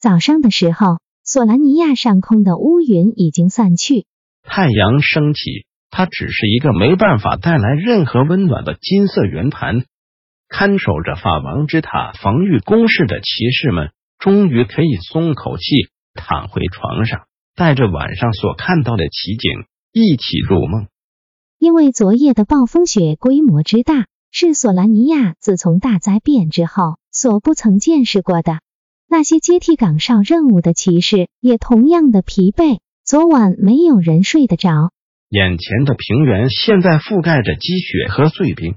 早上的时候，索兰尼亚上空的乌云已经散去，太阳升起。它只是一个没办法带来任何温暖的金色圆盘。看守着法王之塔防御工事的骑士们，终于可以松口气，躺回床上，带着晚上所看到的奇景一起入梦。因为昨夜的暴风雪规模之大，是索兰尼亚自从大灾变之后所不曾见识过的。那些接替岗哨任务的骑士也同样的疲惫。昨晚没有人睡得着。眼前的平原现在覆盖着积雪和碎冰，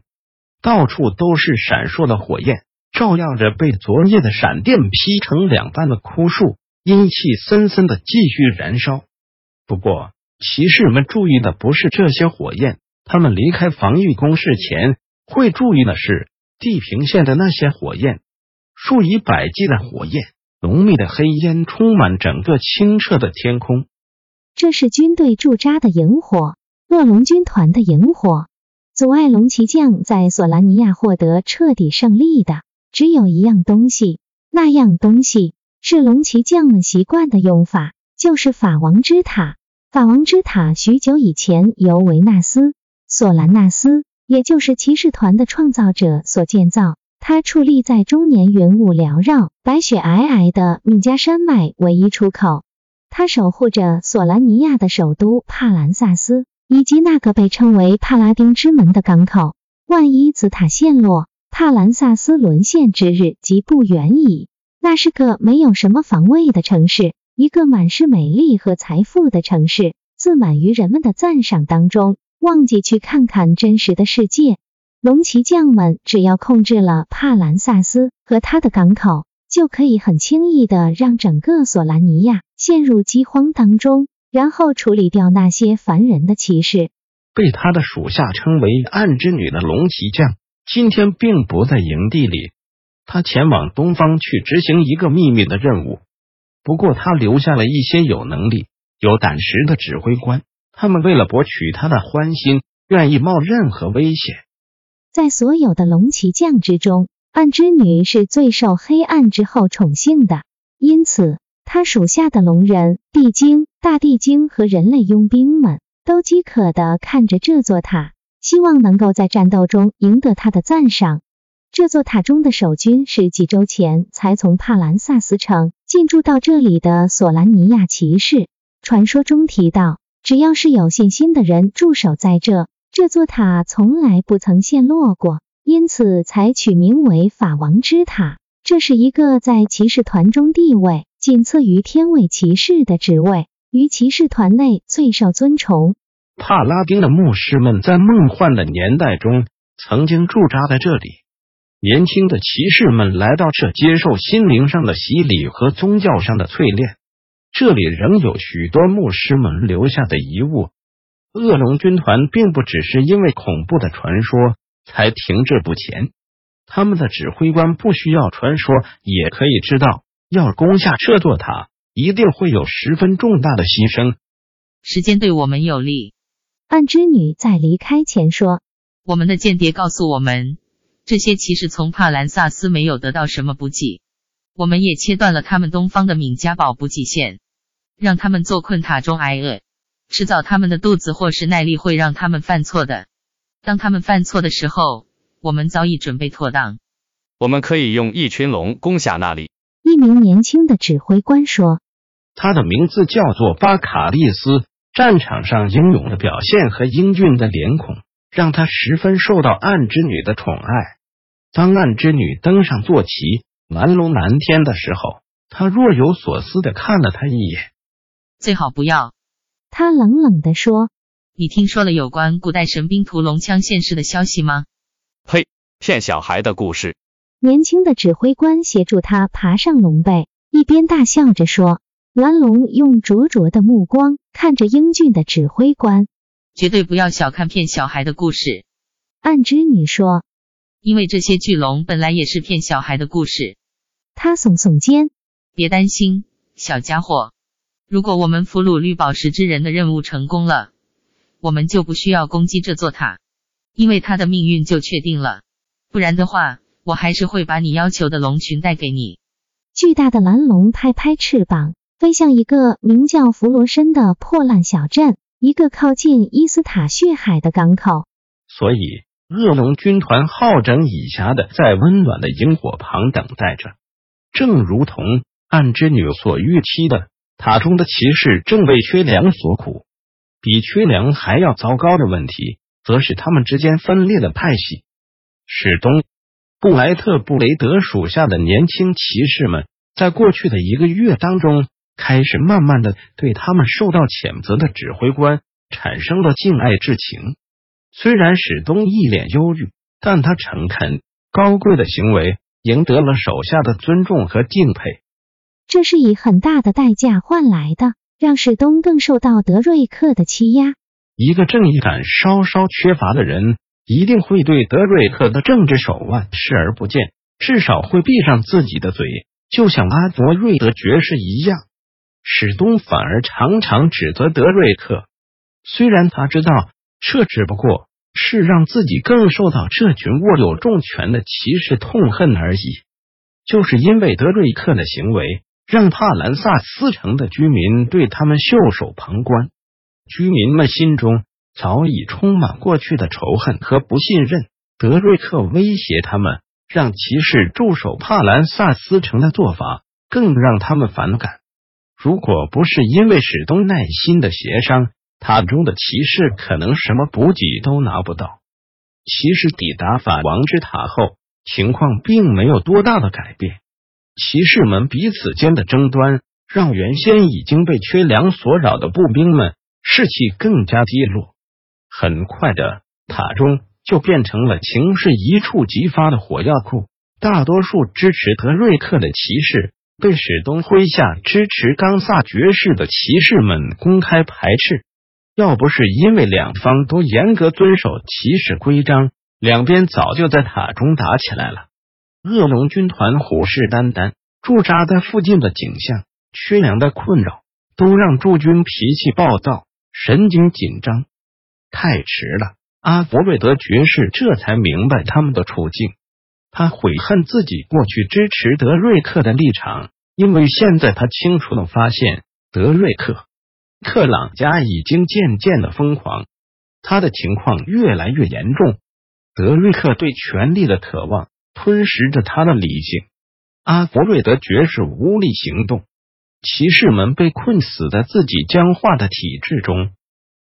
到处都是闪烁的火焰，照耀着被昨夜的闪电劈成两半的枯树，阴气森森的继续燃烧。不过，骑士们注意的不是这些火焰，他们离开防御工事前会注意的是地平线的那些火焰。数以百计的火焰，浓密的黑烟充满整个清澈的天空。这是军队驻扎的营火，恶龙军团的营火。阻碍龙骑将在索兰尼亚获得彻底胜利的，只有一样东西。那样东西是龙骑将们习惯的用法，就是法王之塔。法王之塔许久以前由维纳斯·索兰纳斯，也就是骑士团的创造者所建造。它矗立在终年云雾缭绕、白雪皑皑的米加山脉唯一出口。它守护着索兰尼亚的首都帕兰萨斯，以及那个被称为帕拉丁之门的港口。万一紫塔陷落，帕兰萨斯沦陷之日即不远矣。那是个没有什么防卫的城市，一个满是美丽和财富的城市，自满于人们的赞赏当中，忘记去看看真实的世界。龙骑将们只要控制了帕兰萨斯和他的港口，就可以很轻易的让整个索兰尼亚陷入饥荒当中，然后处理掉那些烦人的骑士。被他的属下称为暗之女的龙骑将，今天并不在营地里，他前往东方去执行一个秘密的任务。不过他留下了一些有能力、有胆识的指挥官，他们为了博取他的欢心，愿意冒任何危险。在所有的龙骑将之中，暗之女是最受黑暗之后宠幸的，因此她属下的龙人、地精、大地精和人类佣兵们都饥渴的看着这座塔，希望能够在战斗中赢得他的赞赏。这座塔中的守军是几周前才从帕兰萨斯城进驻到这里的索兰尼亚骑士。传说中提到，只要是有信心的人驻守在这。这座塔从来不曾陷落过，因此才取名为法王之塔。这是一个在骑士团中地位仅次于天位骑士的职位，于骑士团内最受尊崇。帕拉丁的牧师们在梦幻的年代中曾经驻扎在这里，年轻的骑士们来到这接受心灵上的洗礼和宗教上的淬炼。这里仍有许多牧师们留下的遗物。恶龙军团并不只是因为恐怖的传说才停滞不前，他们的指挥官不需要传说也可以知道，要攻下这座塔，一定会有十分重大的牺牲。时间对我们有利。暗之女在离开前说：“我们的间谍告诉我们，这些骑士从帕兰萨斯没有得到什么补给，我们也切断了他们东方的敏加堡补给线，让他们坐困塔中挨饿。”迟早他们的肚子或是耐力会让他们犯错的。当他们犯错的时候，我们早已准备妥当。我们可以用一群龙攻下那里。一名年轻的指挥官说：“他的名字叫做巴卡利斯。战场上英勇的表现和英俊的脸孔，让他十分受到暗之女的宠爱。当暗之女登上坐骑，蓝龙蓝天的时候，他若有所思的看了他一眼。最好不要。”他冷冷地说：“你听说了有关古代神兵屠龙枪现世的消息吗？”“呸！骗小孩的故事。”年轻的指挥官协助他爬上龙背，一边大笑着说。蓝龙用灼灼的目光看着英俊的指挥官，绝对不要小看骗小孩的故事。暗之女说，因为这些巨龙本来也是骗小孩的故事。他耸耸肩，别担心，小家伙。如果我们俘虏绿宝石之人的任务成功了，我们就不需要攻击这座塔，因为他的命运就确定了。不然的话，我还是会把你要求的龙群带给你。巨大的蓝龙拍拍翅膀。飞向一个名叫弗罗申的破烂小镇，一个靠近伊斯塔血海的港口。所以，恶龙军团好整以暇的在温暖的萤火旁等待着。正如同暗之女所预期的，塔中的骑士正为缺粮所苦。比缺粮还要糟糕的问题，则是他们之间分裂的派系。史东、布莱特、布雷德属下的年轻骑士们，在过去的一个月当中。开始慢慢的对他们受到谴责的指挥官产生了敬爱之情。虽然史东一脸忧郁，但他诚恳高贵的行为赢得了手下的尊重和敬佩。这是以很大的代价换来的，让史东更受到德瑞克的欺压。一个正义感稍稍缺乏的人，一定会对德瑞克的政治手腕视而不见，至少会闭上自己的嘴，就像阿伯瑞德爵士一样。史东反而常常指责德瑞克，虽然他知道这只不过是让自己更受到这群握有重权的骑士痛恨而已。就是因为德瑞克的行为，让帕兰萨斯城的居民对他们袖手旁观。居民们心中早已充满过去的仇恨和不信任。德瑞克威胁他们，让骑士驻守帕兰萨斯城的做法，更让他们反感。如果不是因为史东耐心的协商，塔中的骑士可能什么补给都拿不到。骑士抵达法王之塔后，情况并没有多大的改变。骑士们彼此间的争端，让原先已经被缺粮所扰的步兵们士气更加低落。很快的，塔中就变成了情势一触即发的火药库。大多数支持德瑞克的骑士。被史东麾下支持冈萨爵士的骑士们公开排斥。要不是因为两方都严格遵守骑士规章，两边早就在塔中打起来了。恶龙军团虎视眈眈，驻扎在附近的景象、缺粮的困扰，都让驻军脾气暴躁，神经紧张。太迟了，阿弗瑞德爵士这才明白他们的处境。他悔恨自己过去支持德瑞克的立场，因为现在他清楚的发现，德瑞克克朗家已经渐渐的疯狂，他的情况越来越严重。德瑞克对权力的渴望吞噬着他的理性，阿弗瑞德爵士无力行动，骑士们被困死在自己僵化的体制中。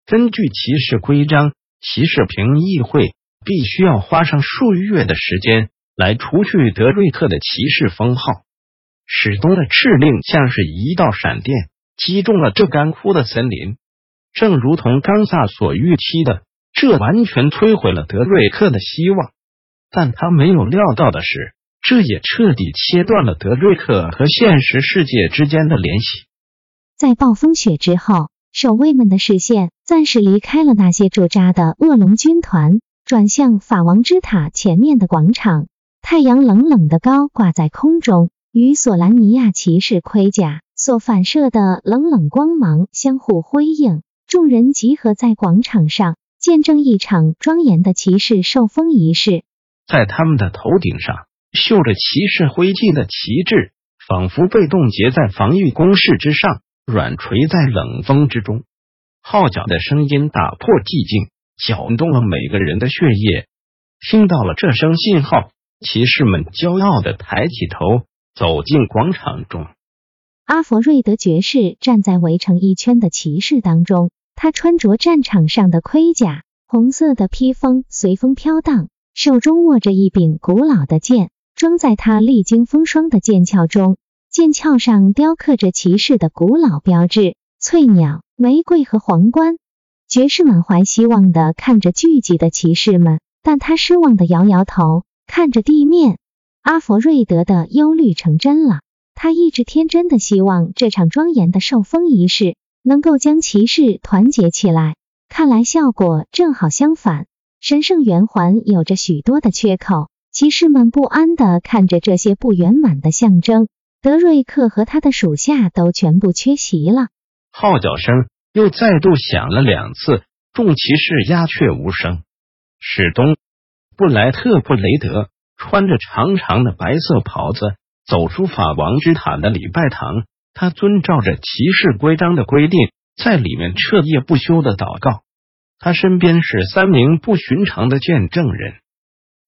根据骑士规章，骑士评议会必须要花上数月的时间。来除去德瑞克的骑士封号，史东的敕令像是一道闪电，击中了这干枯的森林。正如同冈萨所预期的，这完全摧毁了德瑞克的希望。但他没有料到的是，这也彻底切断了德瑞克和现实世界之间的联系。在暴风雪之后，守卫们的视线暂时离开了那些驻扎的恶龙军团，转向法王之塔前面的广场。太阳冷冷的高挂在空中，与索兰尼亚骑士盔甲所反射的冷冷光芒相互辉映。众人集合在广场上，见证一场庄严的骑士受封仪式。在他们的头顶上，绣着骑士徽记的旗帜，仿佛被冻结在防御工事之上，软垂在冷风之中。号角的声音打破寂静，搅动了每个人的血液。听到了这声信号。骑士们骄傲的抬起头，走进广场中。阿佛瑞德爵士站在围成一圈的骑士当中，他穿着战场上的盔甲，红色的披风随风飘荡，手中握着一柄古老的剑，装在他历经风霜的剑鞘中。剑鞘上雕刻着骑士的古老标志：翠鸟、玫瑰和皇冠。爵士满怀希望的看着聚集的骑士们，但他失望的摇摇头。看着地面，阿佛瑞德的忧虑成真了。他一直天真的希望这场庄严的受封仪式能够将骑士团结起来，看来效果正好相反。神圣圆环有着许多的缺口，骑士们不安的看着这些不圆满的象征。德瑞克和他的属下都全部缺席了。号角声又再度响了两次，众骑士鸦雀无声。史东、布莱特、布雷德穿着长长的白色袍子。走出法王之塔的礼拜堂，他遵照着骑士规章的规定，在里面彻夜不休的祷告。他身边是三名不寻常的见证人。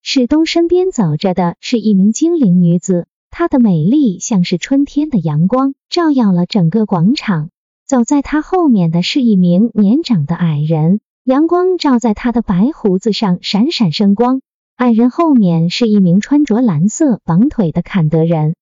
史东身边走着的是一名精灵女子，她的美丽像是春天的阳光，照耀了整个广场。走在她后面的是一名年长的矮人，阳光照在他的白胡子上，闪闪生光。矮人后面是一名穿着蓝色绑腿的坎德人。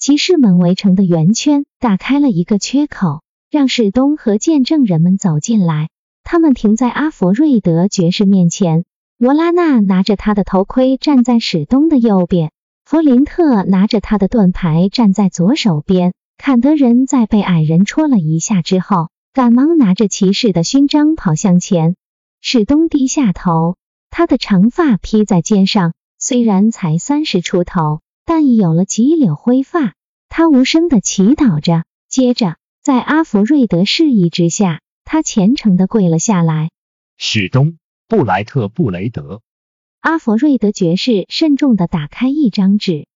骑士们围成的圆圈打开了一个缺口，让史东和见证人们走进来。他们停在阿佛瑞德爵士面前。罗拉娜拿着他的头盔站在史东的右边，弗林特拿着他的盾牌站在左手边。坎德人在被矮人戳了一下之后，赶忙拿着骑士的勋章跑向前。史东低下头。他的长发披在肩上，虽然才三十出头，但已有了几绺灰发。他无声的祈祷着，接着在阿弗瑞德示意之下，他虔诚的跪了下来。史东布莱特布雷德，阿佛瑞德爵士慎重的打开一张纸。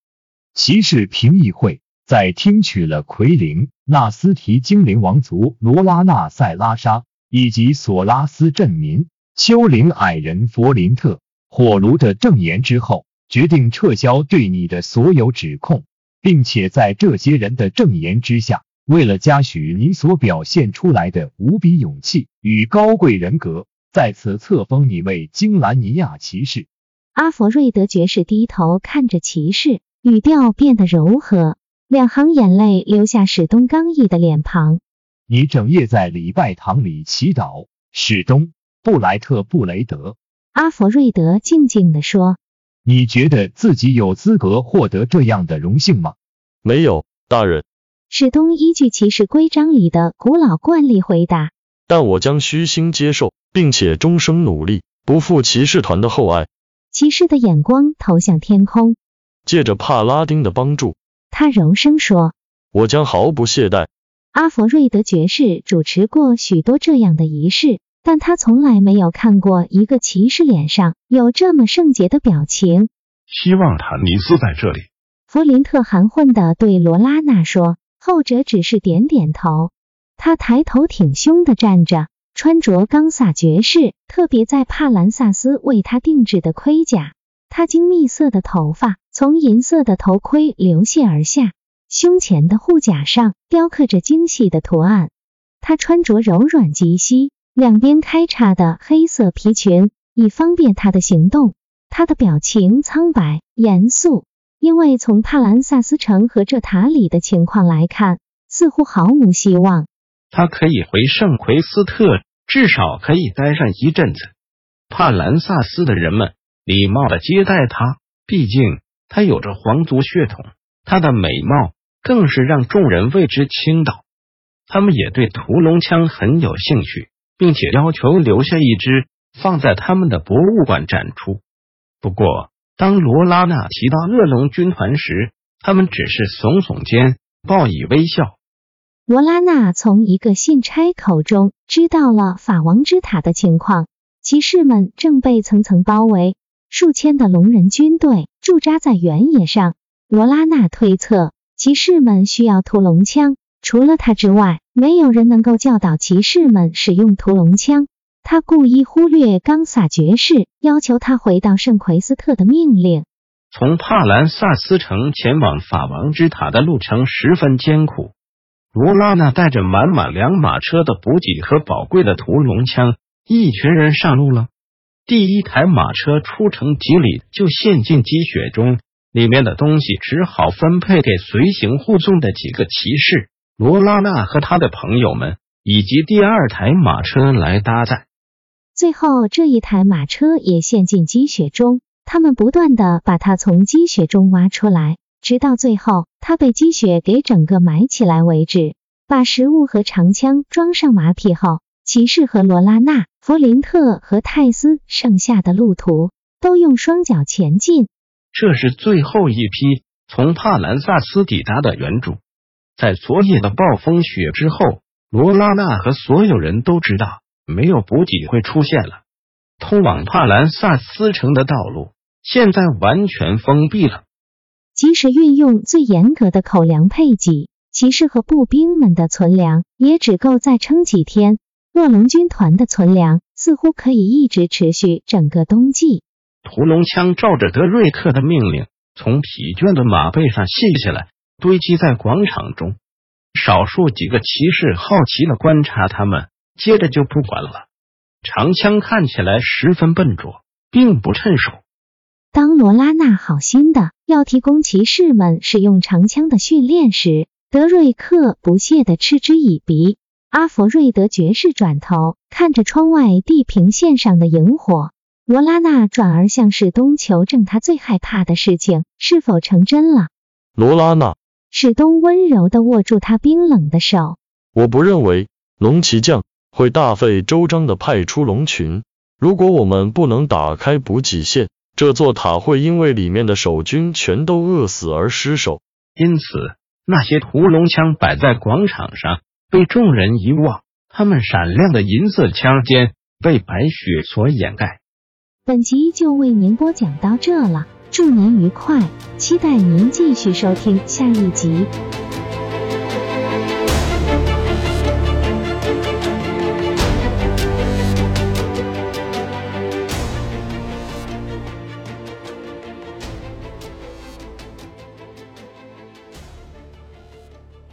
骑士评议会在听取了奎灵纳斯提精灵王族罗拉纳塞拉莎以及索拉斯镇民。丘陵矮人弗林特火炉的证言之后，决定撤销对你的所有指控，并且在这些人的证言之下，为了嘉许你所表现出来的无比勇气与高贵人格，再次册封你为金兰尼亚骑士。阿佛瑞德爵士低头看着骑士，语调变得柔和，两行眼泪流下史东刚毅的脸庞。你整夜在礼拜堂里祈祷，史东。布莱特布雷德，阿佛瑞德静静地说：“你觉得自己有资格获得这样的荣幸吗？”“没有，大人。”史东依据骑士规章里的古老惯例回答。“但我将虚心接受，并且终生努力，不负骑士团的厚爱。”骑士的眼光投向天空。借着帕拉丁的帮助，他柔声说：“我将毫不懈怠。”阿佛瑞德爵士主持过许多这样的仪式。但他从来没有看过一个骑士脸上有这么圣洁的表情。希望坦尼斯在这里。弗林特含混的对罗拉娜说，后者只是点点头。他抬头挺胸的站着，穿着冈萨爵士特别在帕兰萨斯为他定制的盔甲。他金蜜色的头发从银色的头盔流泻而下，胸前的护甲上雕刻着精细的图案。他穿着柔软及膝。两边开叉的黑色皮裙，以方便他的行动。他的表情苍白严肃，因为从帕兰萨斯城和这塔里的情况来看，似乎毫无希望。他可以回圣奎斯特，至少可以待上一阵子。帕兰萨斯的人们礼貌的接待他，毕竟他有着皇族血统。他的美貌更是让众人为之倾倒。他们也对屠龙枪很有兴趣。并且要求留下一只，放在他们的博物馆展出。不过，当罗拉娜提到恶龙军团时，他们只是耸耸肩，报以微笑。罗拉娜从一个信差口中知道了法王之塔的情况，骑士们正被层层包围，数千的龙人军队驻扎在原野上。罗拉娜推测，骑士们需要屠龙枪。除了他之外，没有人能够教导骑士们使用屠龙枪。他故意忽略冈萨爵士要求他回到圣奎斯特的命令。从帕兰萨斯城前往法王之塔的路程十分艰苦。罗拉娜带着满满两马车的补给和宝贵的屠龙枪，一群人上路了。第一台马车出城几里就陷进积雪中，里面的东西只好分配给随行护送的几个骑士。罗拉娜和他的朋友们以及第二台马车来搭载，最后这一台马车也陷进积雪中。他们不断的把它从积雪中挖出来，直到最后它被积雪给整个埋起来为止。把食物和长枪装上马匹后，骑士和罗拉娜、弗林特和泰斯剩下的路途都用双脚前进。这是最后一批从帕兰萨斯抵达的援助。在昨夜的暴风雪之后，罗拉娜和所有人都知道，没有补给会出现了。通往帕兰萨斯城的道路现在完全封闭了。即使运用最严格的口粮配给，骑士和步兵们的存粮也只够再撑几天。恶龙军团的存粮似乎可以一直持续整个冬季。屠龙枪照着德瑞克的命令，从疲倦的马背上卸下来，堆积在广场中。少数几个骑士好奇的观察他们，接着就不管了。长枪看起来十分笨拙，并不趁手。当罗拉娜好心的要提供骑士们使用长枪的训练时，德瑞克不屑的嗤之以鼻。阿佛瑞德爵士转头看着窗外地平线上的萤火。罗拉娜转而向史东求证他最害怕的事情是否成真了。罗拉娜，史东温柔的握住他冰冷的手。我不认为龙骑将会大费周章的派出龙群。如果我们不能打开补给线，这座塔会因为里面的守军全都饿死而失守。因此，那些屠龙枪摆在广场上，被众人遗忘。他们闪亮的银色枪尖被白雪所掩盖。本集就为您播讲到这了，祝您愉快，期待您继续收听下一集。